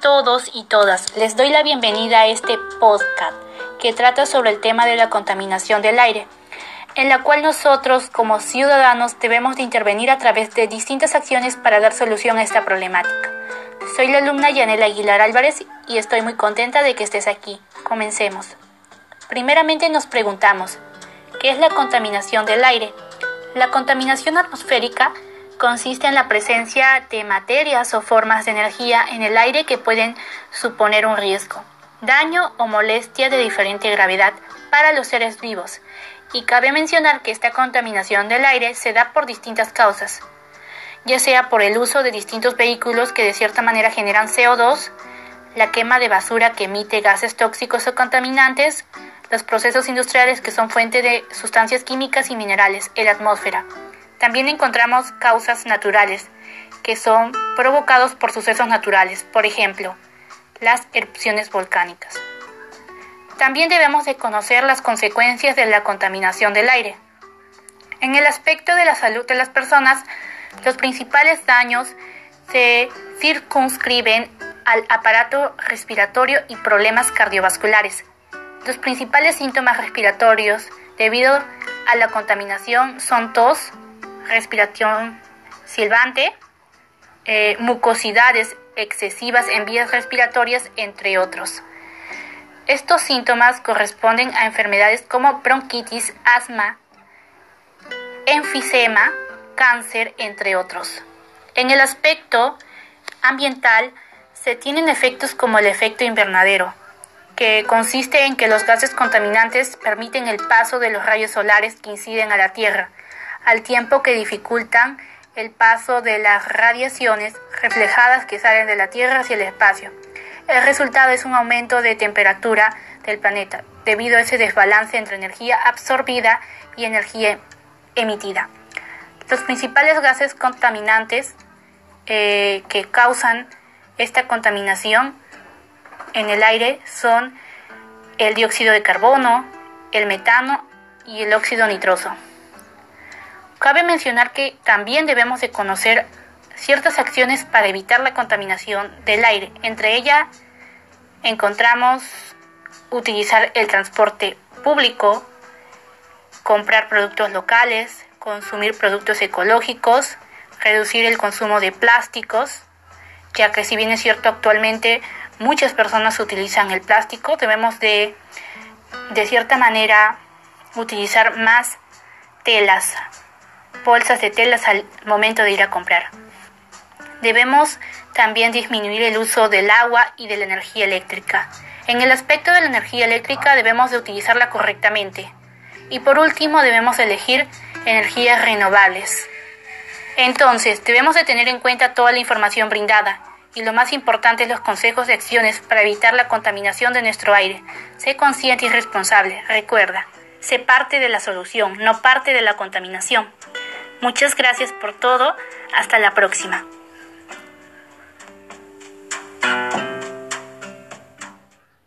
todos y todas, les doy la bienvenida a este podcast que trata sobre el tema de la contaminación del aire, en la cual nosotros como ciudadanos debemos de intervenir a través de distintas acciones para dar solución a esta problemática. Soy la alumna Yanela Aguilar Álvarez y estoy muy contenta de que estés aquí. Comencemos. Primeramente nos preguntamos, ¿qué es la contaminación del aire? La contaminación atmosférica consiste en la presencia de materias o formas de energía en el aire que pueden suponer un riesgo, daño o molestia de diferente gravedad para los seres vivos. Y cabe mencionar que esta contaminación del aire se da por distintas causas, ya sea por el uso de distintos vehículos que de cierta manera generan CO2, la quema de basura que emite gases tóxicos o contaminantes, los procesos industriales que son fuente de sustancias químicas y minerales en la atmósfera, también encontramos causas naturales, que son provocados por sucesos naturales, por ejemplo, las erupciones volcánicas. También debemos de conocer las consecuencias de la contaminación del aire. En el aspecto de la salud de las personas, los principales daños se circunscriben al aparato respiratorio y problemas cardiovasculares. Los principales síntomas respiratorios debido a la contaminación son tos, respiración silbante, eh, mucosidades excesivas en vías respiratorias, entre otros. Estos síntomas corresponden a enfermedades como bronquitis, asma, enfisema, cáncer, entre otros. En el aspecto ambiental se tienen efectos como el efecto invernadero, que consiste en que los gases contaminantes permiten el paso de los rayos solares que inciden a la Tierra, al tiempo que dificultan el paso de las radiaciones reflejadas que salen de la Tierra hacia el espacio. El resultado es un aumento de temperatura del planeta debido a ese desbalance entre energía absorbida y energía emitida. Los principales gases contaminantes eh, que causan esta contaminación en el aire son el dióxido de carbono, el metano y el óxido nitroso. Cabe mencionar que también debemos de conocer ciertas acciones para evitar la contaminación del aire. Entre ellas encontramos utilizar el transporte público, comprar productos locales, consumir productos ecológicos, reducir el consumo de plásticos, ya que si bien es cierto actualmente muchas personas utilizan el plástico, debemos de de cierta manera utilizar más telas bolsas de telas al momento de ir a comprar. Debemos también disminuir el uso del agua y de la energía eléctrica. En el aspecto de la energía eléctrica debemos de utilizarla correctamente. Y por último debemos elegir energías renovables. Entonces, debemos de tener en cuenta toda la información brindada y lo más importante es los consejos de acciones para evitar la contaminación de nuestro aire. Sé consciente y responsable, recuerda, sé parte de la solución, no parte de la contaminación. Muchas gracias por todo. Hasta la próxima.